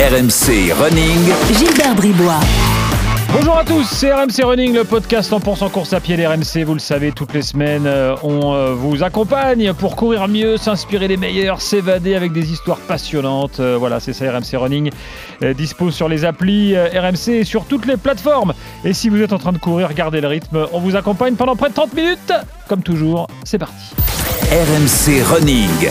RMC Running. Gilbert Bribois. Bonjour à tous, c'est RMC Running, le podcast 100% course à pied d'RMC. Vous le savez, toutes les semaines, euh, on euh, vous accompagne pour courir mieux, s'inspirer les meilleurs, s'évader avec des histoires passionnantes. Euh, Voilà, c'est ça RMC Running. Dispo sur les applis RMC et sur toutes les plateformes. Et si vous êtes en train de courir, gardez le rythme. On vous accompagne pendant près de 30 minutes. Comme toujours, c'est parti. RMC Running.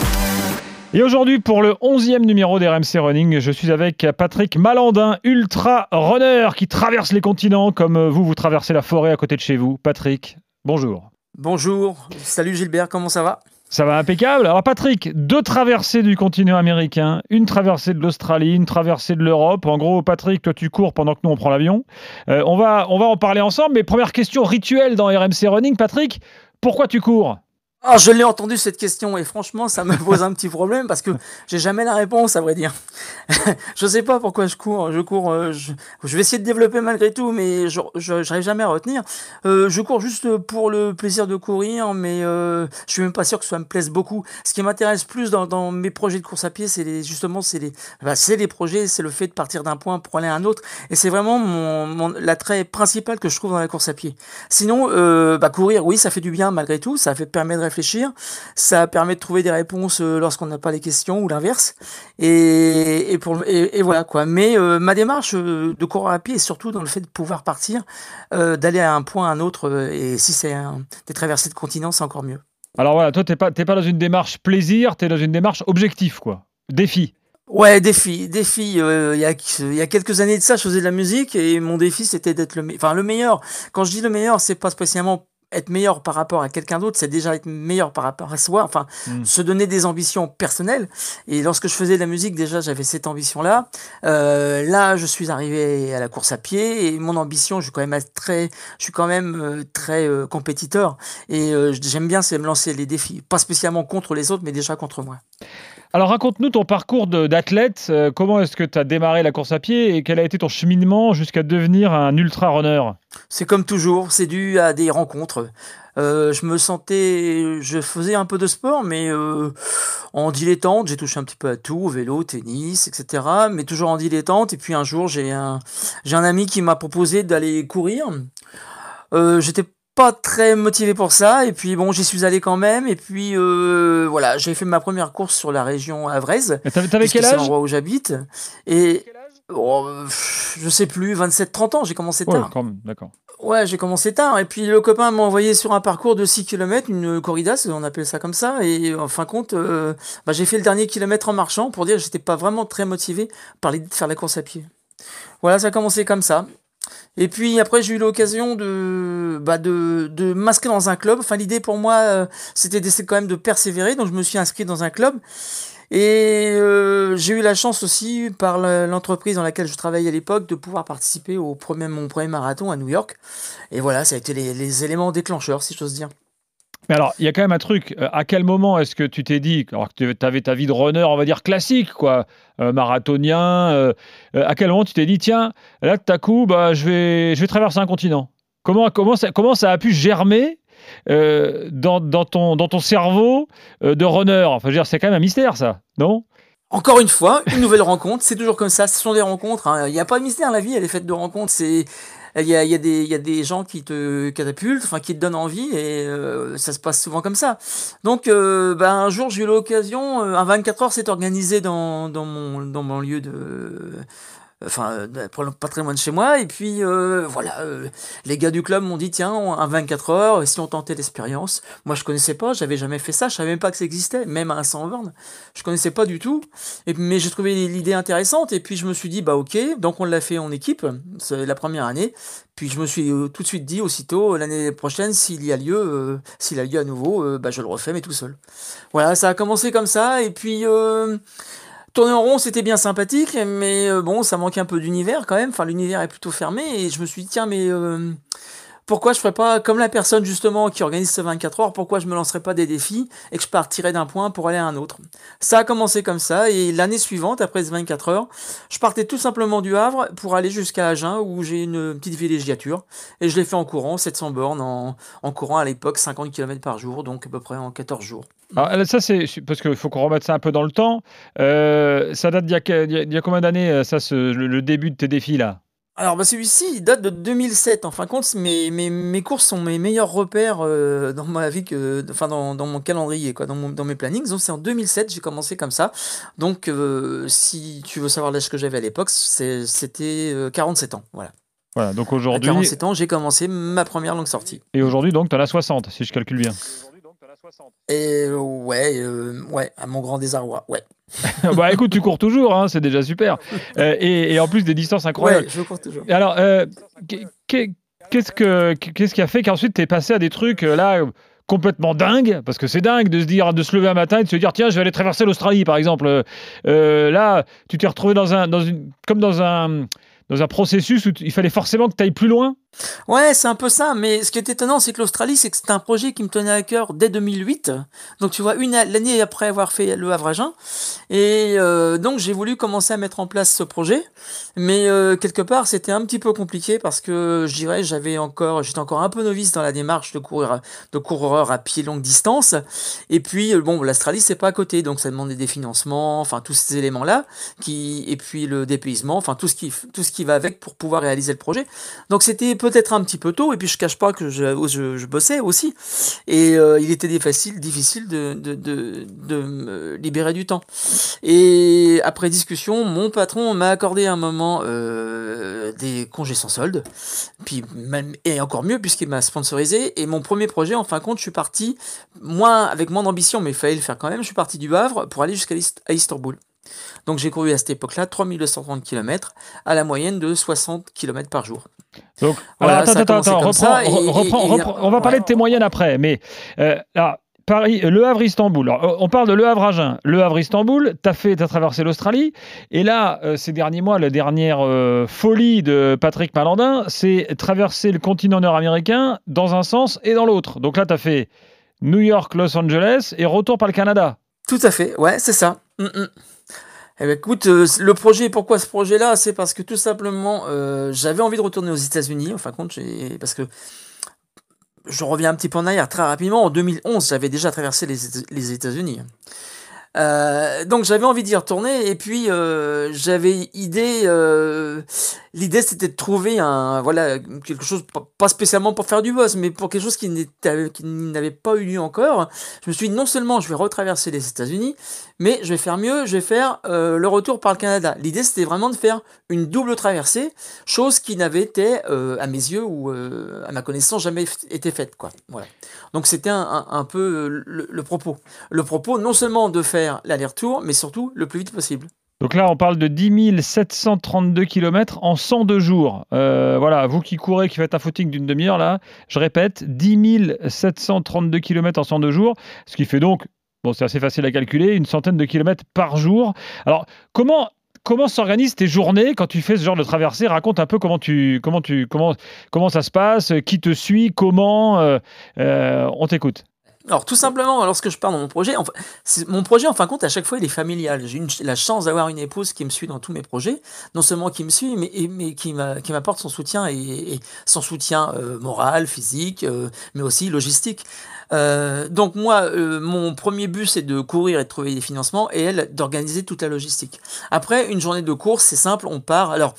Et aujourd'hui, pour le 11e numéro d'RMC Running, je suis avec Patrick Malandin, ultra runner qui traverse les continents comme vous, vous traversez la forêt à côté de chez vous. Patrick, bonjour. Bonjour, salut Gilbert, comment ça va? Ça va impeccable. Alors Patrick, deux traversées du continent américain, une traversée de l'Australie, une traversée de l'Europe. En gros, Patrick, toi tu cours pendant que nous on prend l'avion. Euh, on, va, on va en parler ensemble, mais première question rituelle dans RMC Running, Patrick, pourquoi tu cours? Ah, je l'ai entendu cette question et franchement, ça me pose un petit problème parce que j'ai jamais la réponse, à vrai dire. je sais pas pourquoi je cours. Je cours. euh, je, vais essayer de développer malgré tout, mais je j'arrive jamais à retenir. Euh, je cours juste pour le plaisir de courir, mais euh, je suis même pas sûr que ça me plaise beaucoup. Ce qui m'intéresse plus dans, dans mes projets de course à pied, c'est justement c'est les, bah, c'est les projets, c'est le fait de partir d'un point pour aller à un autre, et c'est vraiment mon, mon l'attrait principal que je trouve dans la course à pied. Sinon, euh, bah, courir, oui, ça fait du bien malgré tout. Ça fait permet de réfléchir, ça permet de trouver des réponses euh, lorsqu'on n'a pas les questions ou l'inverse. Et, et pour et, et voilà quoi. Mais euh, ma démarche euh, de courir à pied est surtout dans le fait de pouvoir partir, euh, d'aller à un point à un autre. et si c'est des traversées de continent, c'est encore mieux. Alors voilà, toi t'es pas, t'es pas dans une démarche plaisir, t'es dans une démarche objectif, quoi. Défi. Ouais, défi, défi. euh, Il y, a, y a quelques années de ça, je faisais de la musique et mon défi c'était d'être le, me- enfin le meilleur. Quand je dis le meilleur, c'est pas spécialement être meilleur par rapport à quelqu'un d'autre, c'est déjà être meilleur par rapport à soi. Enfin, Mm. se donner des ambitions personnelles. Et lorsque je faisais de la musique, déjà j'avais cette ambition-là. Euh, là, je suis arrivé à la course à pied et mon ambition, je suis quand même très, je suis quand même euh, très euh, compétiteur et euh, j'aime bien c'est me lancer les défis, pas spécialement contre les autres, mais déjà contre moi. Alors raconte-nous ton parcours d'athlète. Euh, comment est-ce que tu as démarré la course à pied et quel a été ton cheminement jusqu'à devenir un ultra runner C'est comme toujours, c'est dû à des rencontres. Euh, je me sentais, je faisais un peu de sport, mais euh, en dilettante, j'ai touché un petit peu à tout, vélo, tennis, etc. Mais toujours en dilettante. Et puis un jour, j'ai un, un ami qui m'a proposé d'aller courir. J'étais pas très motivé pour ça, et puis bon, j'y suis allé quand même. Et puis euh, voilà, j'ai fait ma première course sur la région Avraise. Et T'avais, quel c'est âge? l'endroit où j'habite. Et oh, je sais plus, 27-30 ans, j'ai commencé Ouais, tard. quand même, d'accord. Ouais, j'ai commencé tard. Et puis le copain m'a envoyé sur un parcours de 6 km, une corrida, on appelle ça comme ça. Et en fin de compte, euh, bah, j'ai fait le dernier kilomètre en marchant pour dire que j'étais pas vraiment très motivé par l'idée de faire la course à pied. Voilà, ça a commencé comme ça. Et puis après, j'ai eu l'occasion de, bah, de, de m'inscrire dans un club. Enfin, l'idée pour moi, euh, c'était d'essayer quand même de persévérer. Donc, je me suis inscrit dans un club. Et euh, j'ai eu la chance aussi, par l'entreprise dans laquelle je travaillais à l'époque, de pouvoir participer au premier, mon premier marathon à New York. Et voilà, ça a été les, les éléments déclencheurs, si j'ose dire. Mais alors, il y a quand même un truc. Euh, À quel moment est-ce que tu t'es dit, alors que tu avais ta vie de runner, on va dire classique, quoi, euh, marathonien, euh, à quel moment tu t'es dit, tiens, là, tout à coup, bah, je, vais, je vais traverser un continent? Comment, comment, ça, comment ça a pu germer dans, dans, ton, dans ton cerveau de runner? Enfin, c'est quand même un mystère, ça, non? Encore une fois, une nouvelle rencontre, c'est toujours comme ça, ce sont des rencontres. hein. Il n'y a pas de mystère, la vie, elle est faite de rencontres. C'est il y a, y, a y a des gens qui te catapultent, enfin qui te donnent envie, et euh, ça se passe souvent comme ça. Donc, euh, ben, un jour, j'ai eu l'occasion, euh, un 24 heures s'est organisé dans, dans, mon, dans mon lieu de. Enfin, euh, pas très loin de chez moi, et puis euh, voilà, euh, les gars du club m'ont dit tiens, un 24 heures, si on tentait l'expérience? Moi, je connaissais pas, j'avais jamais fait ça, je savais même pas que ça existait, même à un 100 bornes, je connaissais pas du tout. Mais j'ai trouvé l'idée intéressante et puis je me suis dit bah ok. Donc on l'a fait en équipe c'est la première année. Puis je me suis tout de suite dit aussitôt l'année prochaine s'il y a lieu s'il a lieu à nouveau bah je le refais mais tout seul. Voilà ça a commencé comme ça. Et puis tourner en rond c'était bien sympathique mais euh, bon ça manquait un peu d'univers quand même. Enfin l'univers est plutôt fermé et je me suis dit tiens mais euh, pourquoi je ferais pas comme la personne justement qui organise ce 24 heures, pourquoi je me lancerais pas des défis et que je partirais d'un point pour aller à un autre. Ça a commencé comme ça et l'année suivante, après ce 24 heures, je partais tout simplement du Havre pour aller jusqu'à Agen où j'ai une petite villégiature et je l'ai fait en courant, 700 bornes en, en courant à l'époque 50 km par jour, donc à peu près en 14 jours. Alors, ça, c'est parce qu'il faut qu'on remette ça un peu dans le temps. Euh, ça date d'il y, a combien d'années, euh, ça, le, début de tes défis là? Alors bah celui-ci il date de 2007. En fin de compte, mes, mes, mes courses sont mes meilleurs repères euh, dans ma vie, que, enfin dans, dans mon calendrier, quoi, dans, mon, dans mes plannings. Donc c'est en 2007 j'ai commencé comme ça. Donc si tu veux savoir l'âge que j'avais à l'époque, c'était 47 ans. Voilà. Voilà, donc aujourd'hui. À 47 ans, j'ai commencé ma première longue sortie. Et aujourd'hui, donc, tu as la 60, si je calcule bien. Et ouais, euh, ouais, à mon grand désarroi, ouais. bah écoute, tu cours toujours, hein, c'est déjà super. Euh, et, et, en plus des distances incroyables. Ouais, je cours toujours. Alors, euh, qu'est-ce que qu'est-ce qui a fait qu'ensuite tu es passé à des trucs là complètement dingues? Parce que c'est dingue de se dire, de se lever un matin et de se dire tiens, je vais aller traverser l'Australie, par exemple. là, tu t'es retrouvé dans un, dans une, comme dans un dans un processus où il fallait forcément que tu ailles plus loin Ouais, c'est un peu ça, mais ce qui est étonnant, c'est que l'Australie, c'est que c'était un projet qui me tenait à cœur dès 2008. Donc tu vois, une l'année après avoir fait le Havre et euh, donc j'ai voulu commencer à mettre en place ce projet, mais euh, quelque part c'était un petit peu compliqué parce que je dirais j'avais encore, j'étais encore un peu novice dans la démarche de courir, de coureur à pied longue distance, et puis euh, bon, l'Australie c'est pas à côté, donc ça demandait des financements, enfin tous ces éléments là, qui et puis le dépaysement, enfin tout ce qui tout ce qui va avec pour pouvoir réaliser le projet. Donc c'était peut-être un petit peu tôt, et puis je cache pas que je, bossais aussi, et euh, il était difficile, difficile de, de, de, de, me libérer du temps. Et après discussion, mon patron m'a accordé un moment euh, des congés sans solde, puis même, et encore mieux puisqu'il m'a sponsorisé, et mon premier projet, en fin de compte, je suis parti, moins, avec moins d'ambition, mais il fallait le faire quand même, je suis parti du Havre pour aller jusqu'à Istanbul. Donc j'ai couru à cette époque-là 3230 km à la moyenne de 60 km par jour. Donc, attends, attends, attends, on va parler de tes moyennes après, mais euh, Paris, Le Havre-Istanbul. On parle de Le Havre-Agen. Le Havre-Istanbul, tu as traversé l'Australie. Et là, euh, ces derniers mois, la dernière euh, folie de Patrick Malandin, c'est traverser le continent nord-américain dans un sens et dans l'autre. Donc là, tu as fait New York, Los Angeles et retour par le Canada. Tout à fait, ouais, c'est ça. Mm, mm. Eh ben, écoute, euh, le projet, pourquoi ce projet-là? C'est parce que tout simplement, euh, j'avais envie de retourner aux États-Unis. Enfin, compte, parce que je reviens un petit peu en arrière très rapidement. En 2011, j'avais déjà traversé les, les États-Unis. Euh, donc j'avais envie d'y retourner et puis j'avais idée l'idée c'était de trouver un voilà quelque chose pas spécialement pour faire du boss mais pour quelque chose qui n'avait pas eu lieu encore je me suis dit non seulement je vais retraverser les États-Unis mais je vais faire mieux je vais faire euh, le retour par le Canada. L'idée c'était vraiment de faire une double traversée chose qui n'avait été euh, à mes yeux ou euh, à ma connaissance jamais été faite quoi. Voilà. Donc c'était un, peu le, propos. Le propos non seulement de faire l'aller-retour mais surtout le plus vite possible. Donc là, on parle de 10 732 km en 102 jours. Voilà, vous qui courez, qui faites un footing d'une demi-heure, là, je répète, 10 732 km en 102 jours, ce qui fait donc, bon, c'est assez facile à calculer, une centaine de kilomètres par jour. Alors, comment comment s'organisent tes journées quand tu fais ce genre de traversée? Raconte un peu comment tu comment tu comment comment ça se passe, qui te suit, comment. Euh, euh, on t'écoute. Alors tout simplement, lorsque je pars dans mon projet, mon projet en fin de compte à chaque fois il est familial. J'ai la chance d'avoir une épouse qui me suit dans tous mes projets, non seulement qui me suit, mais, mais qui m'apporte son soutien et, son soutien euh, moral, physique, mais aussi logistique. Euh, donc moi, mon premier but c'est de courir et de trouver des financements et elle d'organiser toute la logistique. Après une journée de course, c'est simple, on part. Alors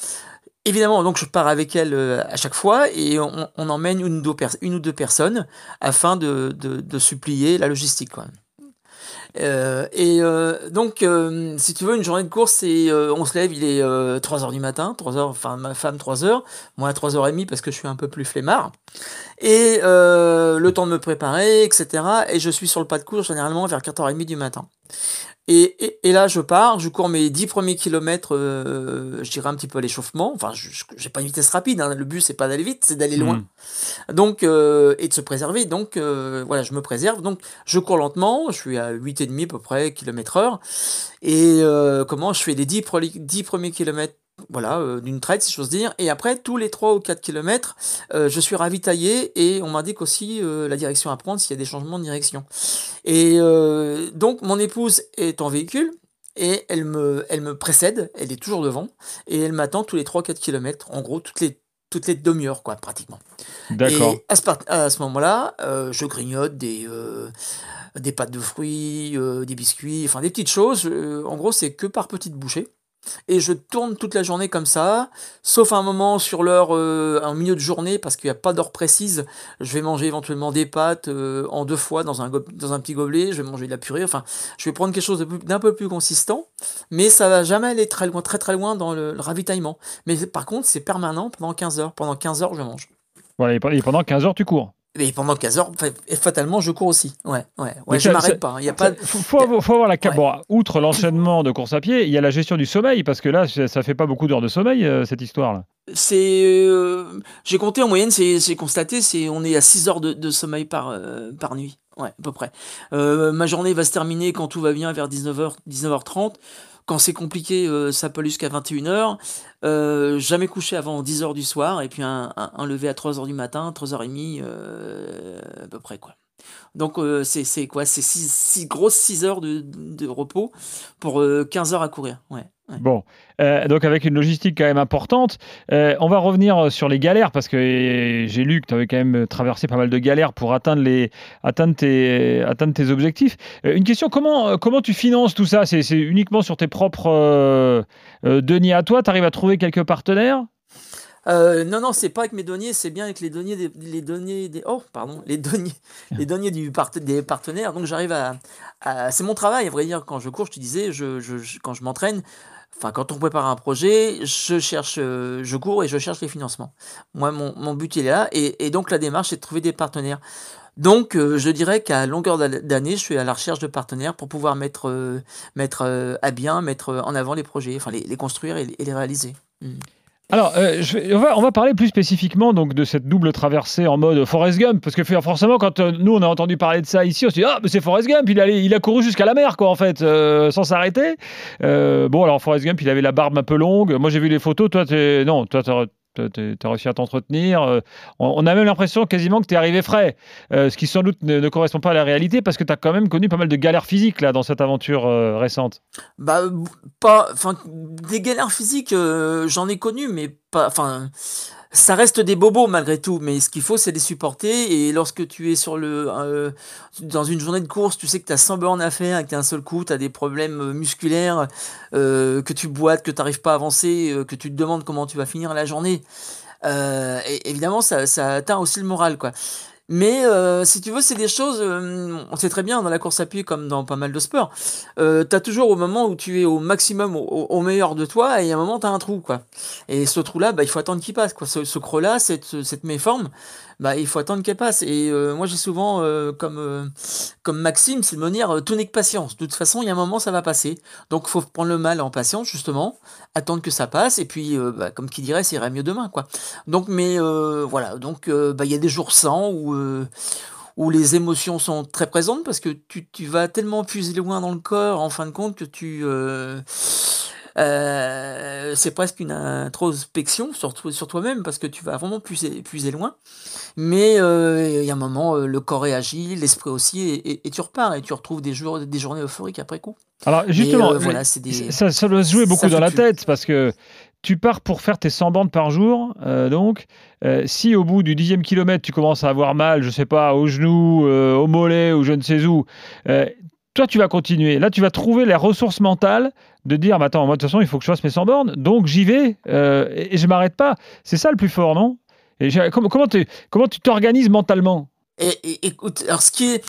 Évidemment, donc je pars avec elle euh, à chaque fois et on, emmène une ou, deux une ou deux personnes afin de, de, supplier la logistique. Quoi. Euh, et euh, donc, si tu veux, une journée de course, c'est, on se lève, il est 3h du matin, 3h, enfin ma femme 3h, moi à 3h30 parce que je suis un peu plus flemmard. Et le temps de me préparer, etc. Et je suis sur le pas de course généralement vers 4h30 du matin. Et, et, là, je pars, je cours mes 10 premiers kilomètres, euh, je dirais un petit peu à l'échauffement. Enfin, je n'ai pas une vitesse rapide, hein. le but, c'est pas d'aller vite, c'est d'aller loin. Hmm. Donc, euh, et de se préserver. Donc, euh, voilà, je me préserve. Donc, je cours lentement, je suis à 8,5 à peu près km heure. Et comment je fais les 10, 10 premiers kilomètres voilà, euh, d'une traite, si j'ose dire. Et après, tous les 3 ou 4 km, euh, je suis ravitaillé et on m'indique aussi euh, la direction à prendre s'il y a des changements de direction. Et donc, mon épouse est en véhicule et elle me, elle me précède, elle est toujours devant et elle m'attend tous les 3-4 km, en gros, toutes les toutes les demi-heures, quoi, pratiquement. D'accord. Et à ce, à ce moment-là, euh, je grignote des, euh, des pâtes de fruits, euh, des biscuits, enfin des petites choses. En gros, c'est que par petites bouchées. Et je tourne toute la journée comme ça, sauf un moment sur l'heure, euh, en milieu de journée, parce qu'il n'y a pas d'heure précise. Je vais manger éventuellement des pâtes euh, en deux fois dans un, dans un petit gobelet. Je vais manger de la purée. Enfin, je vais prendre quelque chose d'un peu plus consistant, mais ça va jamais aller très loin, très loin dans le, le ravitaillement. Mais par contre, c'est permanent pendant 15 heures. Pendant 15 heures, je mange. Voilà, et pendant 15 heures, tu cours. Et pendant 15 heures, fatalement, je cours aussi. Ouais, ouais, ouais. Je ça- m'arrête pas. Il y a pas. Faut, faut avoir, faut avoir la. Ouais. Bon, outre l'enchaînement de course à pied, il y a la gestion du sommeil, parce que là, ça fait pas beaucoup d'heures de sommeil, euh, cette histoire-là. C'est, euh, j'ai compté en moyenne, c'est, c'est constaté, c'est, on est à 6 heures de, de sommeil par, euh, par nuit. Ouais, à peu près. Euh, ma journée va se terminer quand tout va bien vers 19h, 19h30. Quand c'est compliqué, euh, ça peut aller jusqu'à 21h. Euh, jamais couché avant 10h du soir. Et puis un, lever à 3h du matin, 3h30, euh, à peu près, quoi. Donc euh, c'est, quoi? C'est 6, six grosses 6 heures de, repos pour euh, 15 heures à courir. Ouais. Bon, Euh, donc avec une logistique quand même importante, Euh, on va revenir sur les galères parce que euh, j'ai lu que tu avais quand même traversé pas mal de galères pour atteindre, les, atteindre, tes, atteindre tes objectifs. Euh, une question, comment, euh, comment tu finances tout ça? C'est, uniquement sur tes propres euh, euh, deniers à toi? Tu arrives à trouver quelques partenaires? Euh, non, non, c'est pas avec mes deniers, c'est bien avec les deniers des, les deniers des, oh, pardon, les deniers, les deniers du part- des partenaires. Donc j'arrive à, à- c'est mon travail, à vrai dire. Quand je cours, je te disais, je, je- je- quand je m'entraîne, enfin quand on prépare un projet, je cherche, euh, je cours et je cherche les financements. Moi, mon, but il est là, et, donc la démarche, c'est de trouver des partenaires. Donc, euh, je dirais qu'à longueur d'année, je suis à la recherche de partenaires pour pouvoir mettre, euh, mettre à bien, mettre en avant les projets, enfin les, construire et, les- réaliser. Mm. Alors, euh, je on, va, parler plus spécifiquement donc, de cette double traversée en mode Forrest Gump, parce que forcément, quand euh, nous on a entendu parler de ça ici, on se dit Ah, mais c'est Forrest Gump, il, allait- il a couru jusqu'à la mer, quoi, en fait, euh, sans s'arrêter. Euh, bon, alors Forrest Gump, il avait la barbe un peu longue. Moi, j'ai vu les photos, toi, t'es- non, toi, t'as- t'as réussi à t'entretenir. Euh, on, a même l'impression quasiment que tu es arrivé frais, euh, ce qui sans doute ne, correspond pas à la réalité, parce que tu as quand même connu pas mal de galères physiques là dans cette aventure euh, récente. Bah, pas. Des galères physiques, j'en ai connu, mais pas. Ça reste des bobos malgré tout. Mais ce qu'il faut, c'est les supporter. Et lorsque tu es sur le. euh, dans une journée de course, tu sais que tu as 100 bornes à faire et que d'un seul coup, tu des problèmes euh, musculaires, euh, que tu boites, que tu n'arrives pas à avancer, que tu te demandes comment tu vas finir la journée. Et évidemment, ça, ça atteint aussi le moral, quoi. Mais euh, si tu veux, c'est des choses, euh, on sait très bien dans la course à pied comme dans pas mal de sports, euh, tu as toujours au moment où tu es au maximum, au, meilleur de toi, et à un moment tu as un trou. quoi. Et ce trou-là, bah, il faut attendre qu'il passe. Quoi. Ce, ce creux-là, cette, cette méforme, bah, il faut attendre qu'elle passe. Et euh, moi j'ai souvent, euh, comme, euh, comme Maxime, c'est de me dire, tout n'est que patience. De toute façon, il y a un moment, ça va passer. Donc faut prendre le mal en patience, justement, attendre que ça passe, et puis, bah, comme qui dirait, ça ira mieux demain. quoi. Donc, mais voilà, donc bah, il y a des jours sans où, où les émotions sont très présentes parce que tu, tu vas tellement puiser loin dans le corps en fin de compte que tu. Euh, c'est presque une introspection sur, toi- sur toi-même parce que tu vas vraiment puiser, puiser loin. Mais euh, il y a un moment, euh, le corps réagit, l'esprit aussi, et, et- et tu repars et tu retrouves des, jours, des journées euphoriques après coup. Alors justement, euh, voilà, des- ça, ça doit se jouer beaucoup dans la tête parce que tu pars pour faire tes 100 bandes par jour. euh, donc, euh, si au bout du dixième kilomètre, tu commences à avoir mal, je sais pas, au genou, euh, au mollet ou je ne sais où, toi, tu vas continuer. Là, tu vas trouver les ressources mentales de dire, attends, moi, de toute façon, il faut que je fasse mes 100 bornes, donc j'y vais euh, et, et je m'arrête pas. C'est ça le plus fort, non? Et comment, tu- comment t'organises mentalement? Et, et- écoute, alors ce qui est.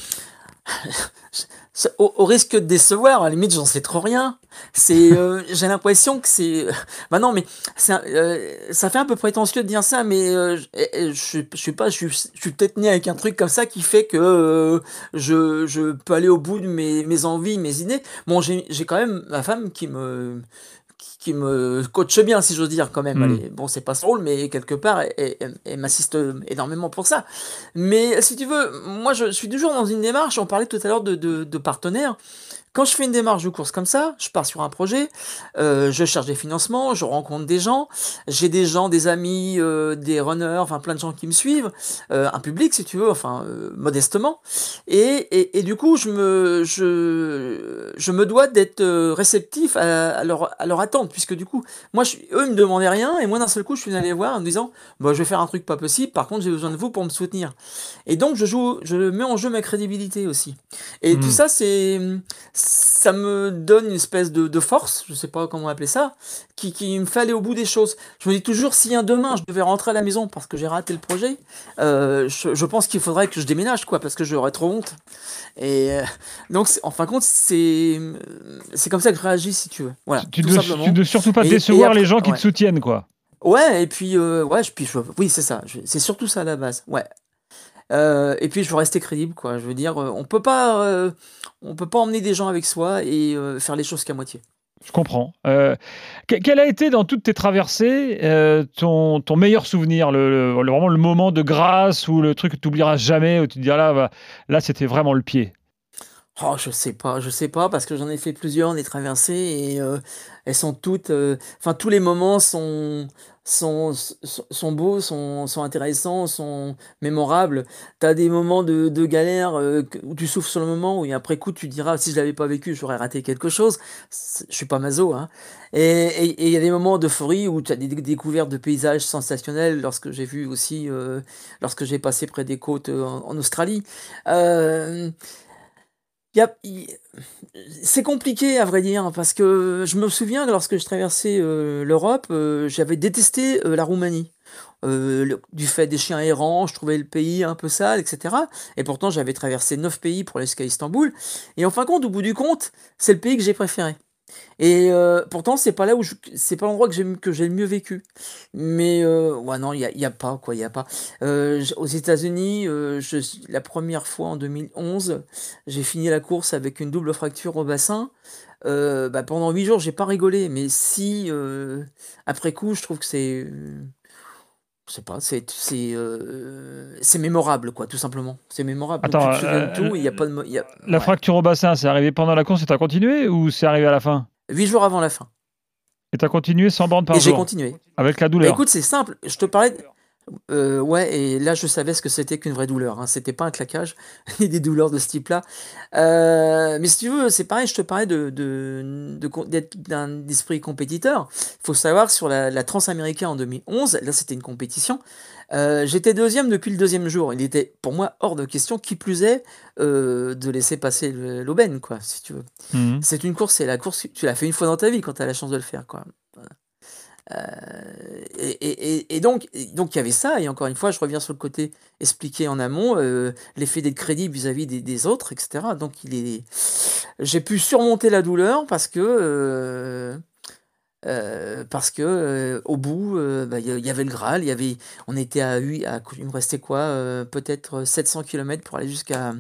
Au, risque de décevoir, à la limite, j'en sais trop rien. C'est, euh, j'ai l'impression que c'est. Bah non, mais un- euh, ça fait un peu prétentieux de dire ça, mais euh, je, je, je, je sais pas, je suis, peut-être né avec un truc comme ça qui fait que je, je peux aller au bout de mes, mes envies, mes idées. Bon, j'ai j'ai quand même ma femme qui me qui- me coache bien, si j'ose dire, quand même. Mm. Est- bon, c'est pas son rôle, mais quelque part, elle, m'assiste énormément pour ça. Mais si tu veux, moi, je suis toujours dans une démarche, on parlait tout à l'heure de, de, de partenaires. Quand je fais une démarche de course comme ça, je pars sur un projet, euh, je cherche des financements, je rencontre des gens, j'ai des gens, des amis, euh, des runners, enfin plein de gens qui me suivent, euh, un public si tu veux, enfin modestement. Et, et, et, du coup, je me, je, je me dois d'être réceptif à, leur, à leur attente, puisque du coup, moi, je, eux, ils me demandaient rien, et moi, d'un seul coup, je suis allé voir en me disant, bah, je vais faire un truc pas possible, par contre, j'ai besoin de vous pour me soutenir. Et donc, je joue, je mets en jeu ma crédibilité aussi. Et tout hmm. ça, c'est ça me donne une espèce de, force, je sais pas comment appeler ça, qui, qui, me fait aller au bout des choses. Je me dis toujours, si un demain je devais rentrer à la maison parce que j'ai raté le projet, euh, je, pense qu'il faudrait que je déménage, quoi, parce que j'aurais trop honte. Et euh, donc, en fin de compte, c'est comme ça que je réagis, si tu veux. Voilà, tu, ne dois surtout pas décevoir les gens qui te soutiennent, quoi. Ouais, et puis, euh, ouais, je, puis oui, c'est ça. C'est surtout ça à la base. Ouais, euh, et puis je veux rester crédible, quoi. Je veux dire, euh, on peut pas, euh, on peut pas emmener des gens avec soi et faire les choses qu'à moitié. Je comprends. quel a été dans toutes tes traversées ton, ton, meilleur souvenir, le, vraiment le moment de grâce ou le truc que tu n'oublieras jamais, où tu te dis ah là, là c'était vraiment le pied? Oh, je sais pas, je sais pas, parce que j'en ai fait plusieurs, des traversées, et elles sont toutes. Enfin, tous les moments sont, sont, sont beaux, sont, sont intéressants, sont mémorables. Tu as des moments de, de galère euh, où tu souffres sur le moment, où après coup tu diras si je l'avais pas vécu, j'aurais raté quelque chose. Je suis pas mazo. Hein. Et il y a des moments d'euphorie où tu as des découvertes de paysages sensationnels, lorsque j'ai vu aussi, euh, lorsque j'ai passé près des côtes euh, en, Australie. C'est compliqué à vrai dire parce que je me souviens que lorsque je traversais euh, l'Europe, euh, j'avais détesté euh, la Roumanie. du fait des chiens errants, je trouvais le pays un peu sale, etc. Et pourtant, j'avais traversé neuf pays pour aller jusqu'à Istanbul. Et en fin de compte, au bout du compte, c'est le pays que j'ai préféré. Et euh, pourtant, c'est pas là où c'est pas l'endroit que j'ai que j'ai le mieux vécu. Mais euh, ouais, non, il y a, y a, pas quoi, il y a pas. Euh, aux États-Unis, la première fois en 2011, j'ai fini la course avec une double fracture au bassin. Bah, pendant huit jours, j'ai pas rigolé. Mais si après coup, je trouve que c'est je sais pas, c'est c'est mémorable quoi, tout simplement. C'est mémorable. Attends, tout, y a pas de, la fracture au bassin, c'est arrivé pendant la course et t'as continué ou c'est arrivé à la fin? Huit jours avant la fin. Et t'as continué sans bande par et jour? Et j'ai continué. Avec la douleur? Bah, écoute, c'est simple. Je te parlais. Euh, ouais, et là je savais ce que c'était qu'une vraie douleur. Hein. C'était pas un claquage, ni des douleurs de ce type-là. Euh, mais si tu veux, c'est pareil, je te parlais de, de, d'être d'un esprit compétiteur. Il faut savoir sur la, la Transaméricaine en 2011, là c'était une compétition. Euh, j'étais deuxième depuis le deuxième jour. Il était pour moi hors de question, qui plus est, de laisser passer l'aubaine, quoi, si tu veux. Mmh. C'est une course, c'est la course, tu l'as fait une fois dans ta vie quand tu as la chance de le faire, quoi. Euh, et, donc, donc il y avait ça, et encore une fois, je reviens sur le côté expliqué en amont, euh, l'effet d'être crédible vis-à-vis des, autres, etc. Donc, il est, j'ai pu surmonter la douleur parce que, euh, parce que au bout, bah, il y avait le Graal, il y avait, on était à, à il me restait quoi, peut-être 700 km pour aller jusqu'à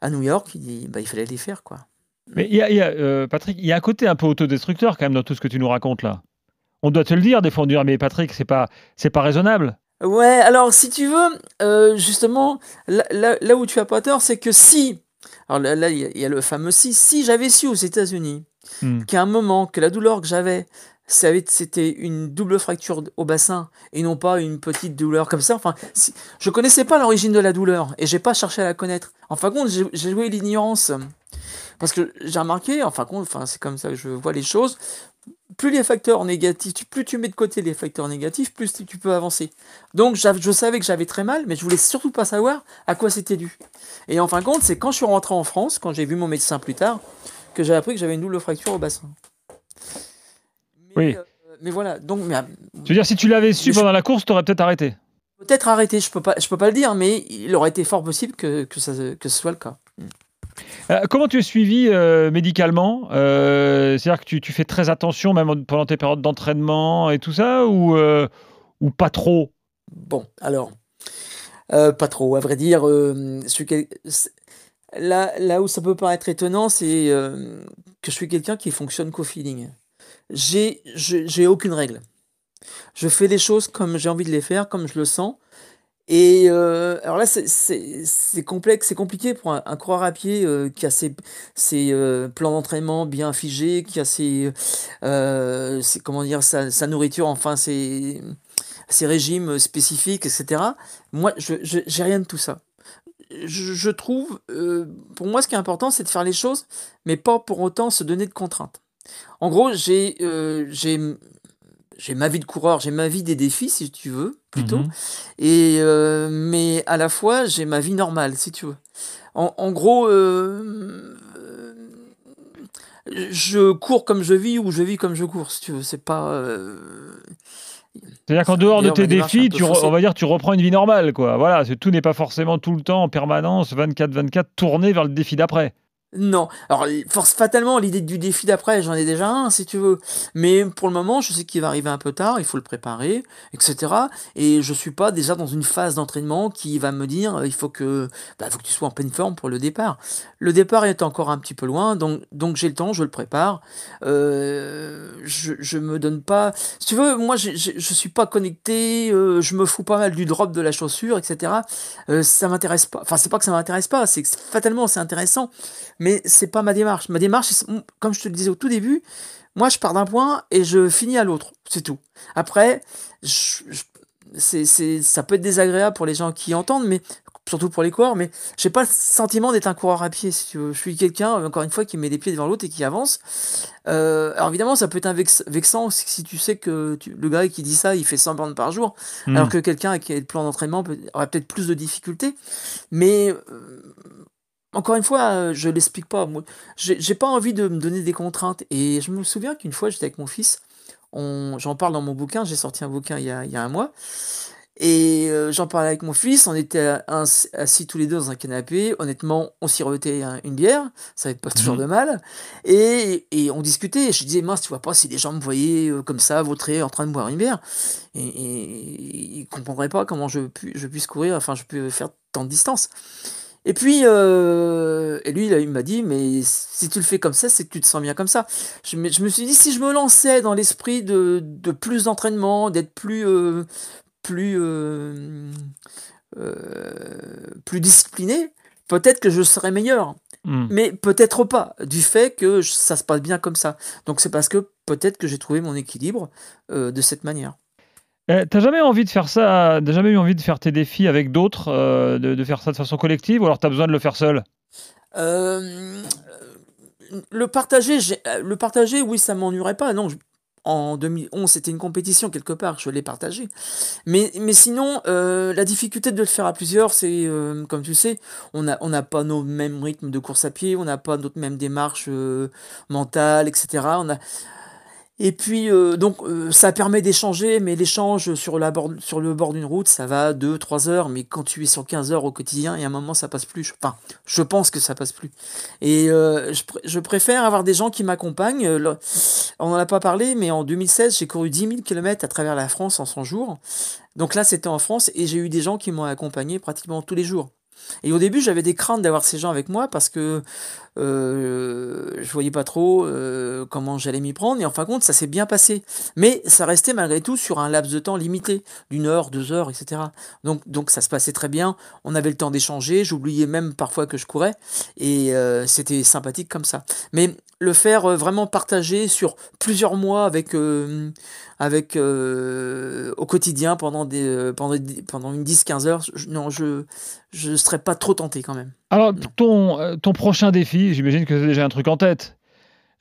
à New York. Il, bah, il fallait les faire, quoi. Mais il y a, y a Patrick, il y a un côté un peu autodestructeur quand même dans tout ce que tu nous racontes là on doit te le dire des fois, mais Patrick, c'est pas, c'est pas raisonnable. Ouais, alors si tu veux, euh, justement, là, où tu as pas tort, c'est que si, alors là, il y, a le fameux si, si j'avais su aux États-Unis hmm. qu'à un moment, que la douleur que j'avais, c'était une double fracture au bassin et non pas une petite douleur comme ça. Enfin, si, je connaissais pas l'origine de la douleur et j'ai pas cherché à la connaître. En fin de compte, j'ai joué l'ignorance parce que j'ai remarqué, en fin de compte, enfin, c'est comme ça que je vois les choses plus les facteurs négatifs, plus tu mets de côté les facteurs négatifs, plus tu peux avancer. Donc je savais que j'avais très mal, mais je voulais surtout pas savoir à quoi c'était dû. Et en fin de compte, c'est quand je suis rentré en France, quand j'ai vu mon médecin plus tard, que j'ai appris que j'avais une double fracture au bassin. Mais, oui. Euh, mais voilà. Donc, mais, tu veux dire, si tu l'avais su pendant la course, tu aurais peut-être arrêté Peut-être arrêté, je peux pas, je peux pas le dire, mais il aurait été fort possible que, que, ça, que ce soit le cas. Euh, comment tu es suivi euh, médicalement? Euh, C'est-à-dire que tu, fais très attention même pendant tes périodes d'entraînement et tout ça ou, ou pas trop? Bon, alors, pas trop, à vrai dire. là, là où ça peut paraître étonnant, c'est que je suis quelqu'un qui fonctionne qu'au feeling. J'ai aucune règle. Je fais les choses comme j'ai envie de les faire, comme je le sens. Et euh, alors là, c'est- complexe, c'est compliqué pour un, un à pied euh, qui a ses, euh, plans d'entraînement bien figés, qui a ses, comment dire, sa, nourriture, enfin ses, régimes spécifiques, etc. Moi, je j'ai rien de tout ça. Je, trouve, pour moi, ce qui est important, c'est de faire les choses, mais pas pour autant se donner de contraintes. En gros, j'ai j'ai ma vie de coureur, j'ai ma vie des défis, si tu veux, plutôt. Mhm. Et euh, mais à la fois, j'ai ma vie normale, si tu veux. En, en gros, euh, je cours comme je vis ou je vis comme je cours, si tu veux. C'est pas. euh, C'est-à-dire qu'en dehors de tes défis, tu re- on va dire tu reprends une vie normale, quoi. Voilà, c'est- tout n'est pas forcément tout le temps en permanence, 24-24, tourné vers le défi d'après. Non. Alors, force fatalement, l'idée du défi d'après, j'en ai déjà un, si tu veux. Mais pour le moment, je sais qu'il va arriver un peu tard, il faut le préparer, etc. Et je suis pas déjà dans une phase d'entraînement qui va me dire, euh, il faut que, bah, faut que tu sois en pleine forme pour le départ. Le départ est encore un petit peu loin, donc, donc j'ai le temps, je le prépare. Euh, je, je me donne pas. Si tu veux, moi, j'ai- j'ai- je suis pas connecté, euh, je me fous pas mal du drop de la chaussure, etc. Euh, ça m'intéresse pas. Enfin, c'est pas que ça m'intéresse pas, c'est que fatalement, c'est intéressant c'est pas ma démarche. Ma démarche, comme je te le disais au tout début, moi je pars d'un point et je finis à l'autre, c'est tout. Après, je- je- ça peut être désagréable pour les gens qui entendent, mais surtout pour les coureurs, mais j'ai pas le sentiment d'être un coureur à pied, si tu veux. Je suis quelqu'un, encore une fois, qui met les pieds devant l'autre et qui avance. Euh, alors évidemment, ça peut être un vex- vexant si si tu sais que tu- le gars qui dit ça, il fait 100 bornes par jour, Hmm. alors que quelqu'un qui a le plan d'entraînement peut- aurait peut-être plus de difficultés. Mais euh, encore une fois, euh, je l'explique pas. Moi, j'ai pas envie de me donner des contraintes. Et je me souviens qu'une fois, j'étais avec mon fils. On, j'en parle dans mon bouquin. J'ai sorti un bouquin il y a, il y a un mois. Et euh, j'en parlais avec mon fils. On était assis tous les deux dans un canapé. Honnêtement, on sirotait un- une bière. Ça n'avait pas toujours Mhm. de mal. Et, et on discutait. Je disais, mince, tu vois pas si des gens me voyaient euh, comme ça, vautrer, en train de boire une bière. Et, et ils comprendraient pas comment je, pu- je puisse courir. Enfin, je peux faire tant de distance. Et puis, euh, et lui, là, il m'a dit, mais si tu le fais comme ça, c'est que tu te sens bien comme ça. Je, me- je me suis dit, si je me lançais dans l'esprit de, de plus d'entraînement, d'être plus, euh, plus, euh, plus discipliné, peut-être que je serais meilleur. Hmm. Mais peut-être pas, du fait que je- ça se passe bien comme ça. Donc c'est parce que peut-être que j'ai trouvé mon équilibre de cette manière. Eh, T'as jamais envie de faire ça T'as jamais eu envie de faire tes défis avec d'autres, euh, de, faire ça de façon collective, ou alors t'as besoin de le faire seul? Euh, le partager, euh, le partager, oui, ça m'ennuierait pas. Non, je- en 2011, c'était une compétition quelque part, je l'ai partagé. Mais, mais sinon, euh, la difficulté de le faire à plusieurs, c'est, euh, comme tu sais, on n'a on n'a pas nos mêmes rythmes de course à pied, on n'a pas notre même démarche euh, mentale, etc. On a... Et puis, euh, donc, euh, ça permet d'échanger, mais l'échange sur, la bord- sur le bord d'une route, ça va 2-3 heures, mais quand tu es sur 15 heures au quotidien, il y a un moment, ça passe plus. Enfin, je pense que ça passe plus. Et euh, je, je préfère avoir des gens qui m'accompagnent. Euh, On n'en a pas parlé, mais en 2016, j'ai couru 10 000 km à travers la France en 100 jours. Donc là, c'était en France, et j'ai eu des gens qui m'ont accompagné pratiquement tous les jours. Et au début, j'avais des craintes d'avoir ces gens avec moi parce que euh, je voyais pas trop euh, comment j'allais m'y prendre. Et en fin de compte, ça s'est bien passé. Mais ça restait malgré tout sur un laps de temps limité, d'une heure, deux heures, etc. Donc, donc ça se passait très bien. On avait le temps d'échanger. J'oubliais même parfois que je courais. Et euh, c'était sympathique comme ça. Mais le faire euh, vraiment partager sur plusieurs mois avec, euh, avec euh, au quotidien pendant, des, euh, pendant, pendant une 10-15 heures, je- non, je ne serais pas trop tenté quand même. Alors, ton, euh, ton prochain défi, j'imagine que c'est déjà un truc en tête.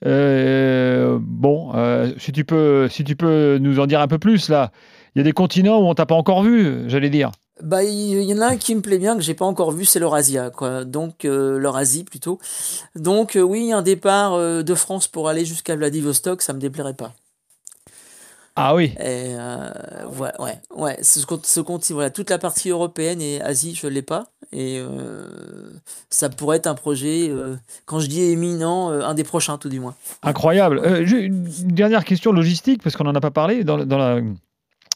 Euh, bon, euh, si, tu peux, si tu peux nous en dire un peu plus, là. Il y a des continents où on t'a pas encore vu, j'allais dire. Bah, il y en a un qui me plaît bien que j'ai pas encore vu, c'est l'Eurasia, quoi. Donc euh, l'Eurasie plutôt. Donc oui, un départ de France pour aller jusqu'à Vladivostok, ça me déplairait pas. Ah oui. Et euh, ouais, ouais, ouais. Ce, compte, voilà, toute la partie européenne et Asie, je l'ai pas. Et euh, ça pourrait être un projet, euh, quand je dis éminent, un des prochains tout du moins. Incroyable. Une dernière question logistique, parce qu'on n'en a pas parlé dans, dans la,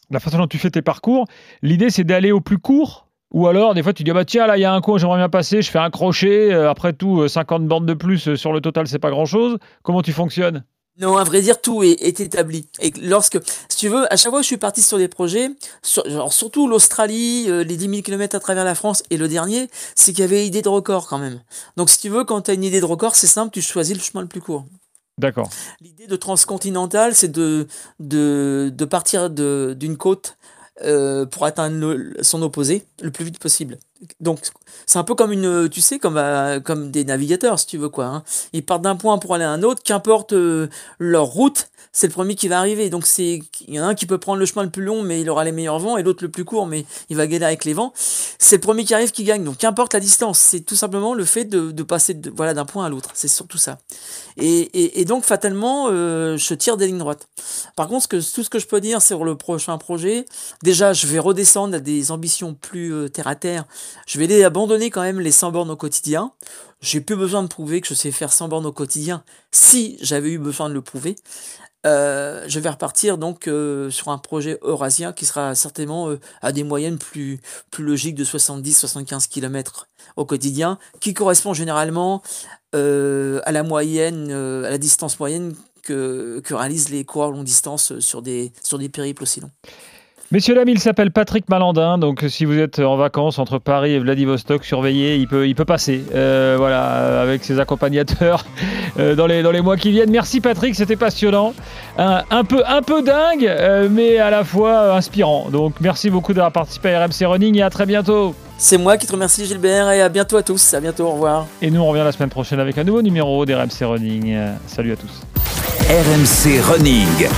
la façon dont tu fais tes parcours. L'idée, c'est d'aller au plus court? Ou alors, des fois, tu dis, ah bah tiens, là, il y a un coin, j'aimerais bien passer, je fais un crochet. après tout, euh, 50 bornes de plus sur le total, c'est pas grand-chose. Comment tu fonctionnes? Non, à vrai dire, tout est, établi. Et lorsque, si tu veux, à chaque fois que je suis parti sur des projets, surtout l'Australie, euh, les 10 000 km à travers la France et le dernier, c'est qu'il y avait idée de record quand même. Donc si tu veux, quand tu as une idée de record, c'est simple, tu choisis le chemin le plus court. D'accord. L'idée de transcontinental, c'est de, de, de partir d'une côte euh, pour atteindre son opposé le plus vite possible. Donc c'est un peu comme une, tu sais, comme euh, comme des navigateurs si tu veux quoi. Hein. Ils partent d'un point pour aller à un autre, qu'importe euh, leur route, c'est le premier qui va arriver. Donc c'est il y en a un qui peut prendre le chemin le plus long mais il aura les meilleurs vents et l'autre le plus court mais il va gagner avec les vents. C'est le premier qui arrive qui gagne. Donc qu'importe la distance, c'est tout simplement le fait de, de passer voilà d'un point à l'autre. C'est surtout ça. Et, et, donc fatalement, euh, je tire des lignes droites. Par contre, que, tout ce que je peux dire sur le prochain projet, déjà je vais redescendre à des ambitions plus terre à terre. Je vais abandonner quand même les 100 bornes au quotidien. J'ai plus besoin de prouver que je sais faire 100 bornes au quotidien si j'avais eu besoin de le prouver. Euh, je vais repartir donc euh, sur un projet eurasien qui sera certainement euh, à des moyennes plus, logiques de 70-75 km au quotidien, qui correspond généralement à la moyenne, à la distance moyenne que, que réalisent les coureurs longue distance sur des, sur des périples aussi longs. Messieurs, dames, il s'appelle Patrick Malandin. Donc, si vous êtes en vacances entre Paris et Vladivostok, surveillez, il peut, il peut passer. Euh, voilà, avec ses accompagnateurs euh, dans, les, dans les mois qui viennent. Merci, Patrick, c'était passionnant. Un, peu, un peu dingue, euh, mais à la fois inspirant. Donc, merci beaucoup d'avoir participé à RMC Running et à très bientôt. C'est moi qui te remercie, Gilbert, et à bientôt à tous. À bientôt, au revoir. Et nous, on revient la semaine prochaine avec un nouveau numéro d'RMC Running. Salut à tous. RMC Running.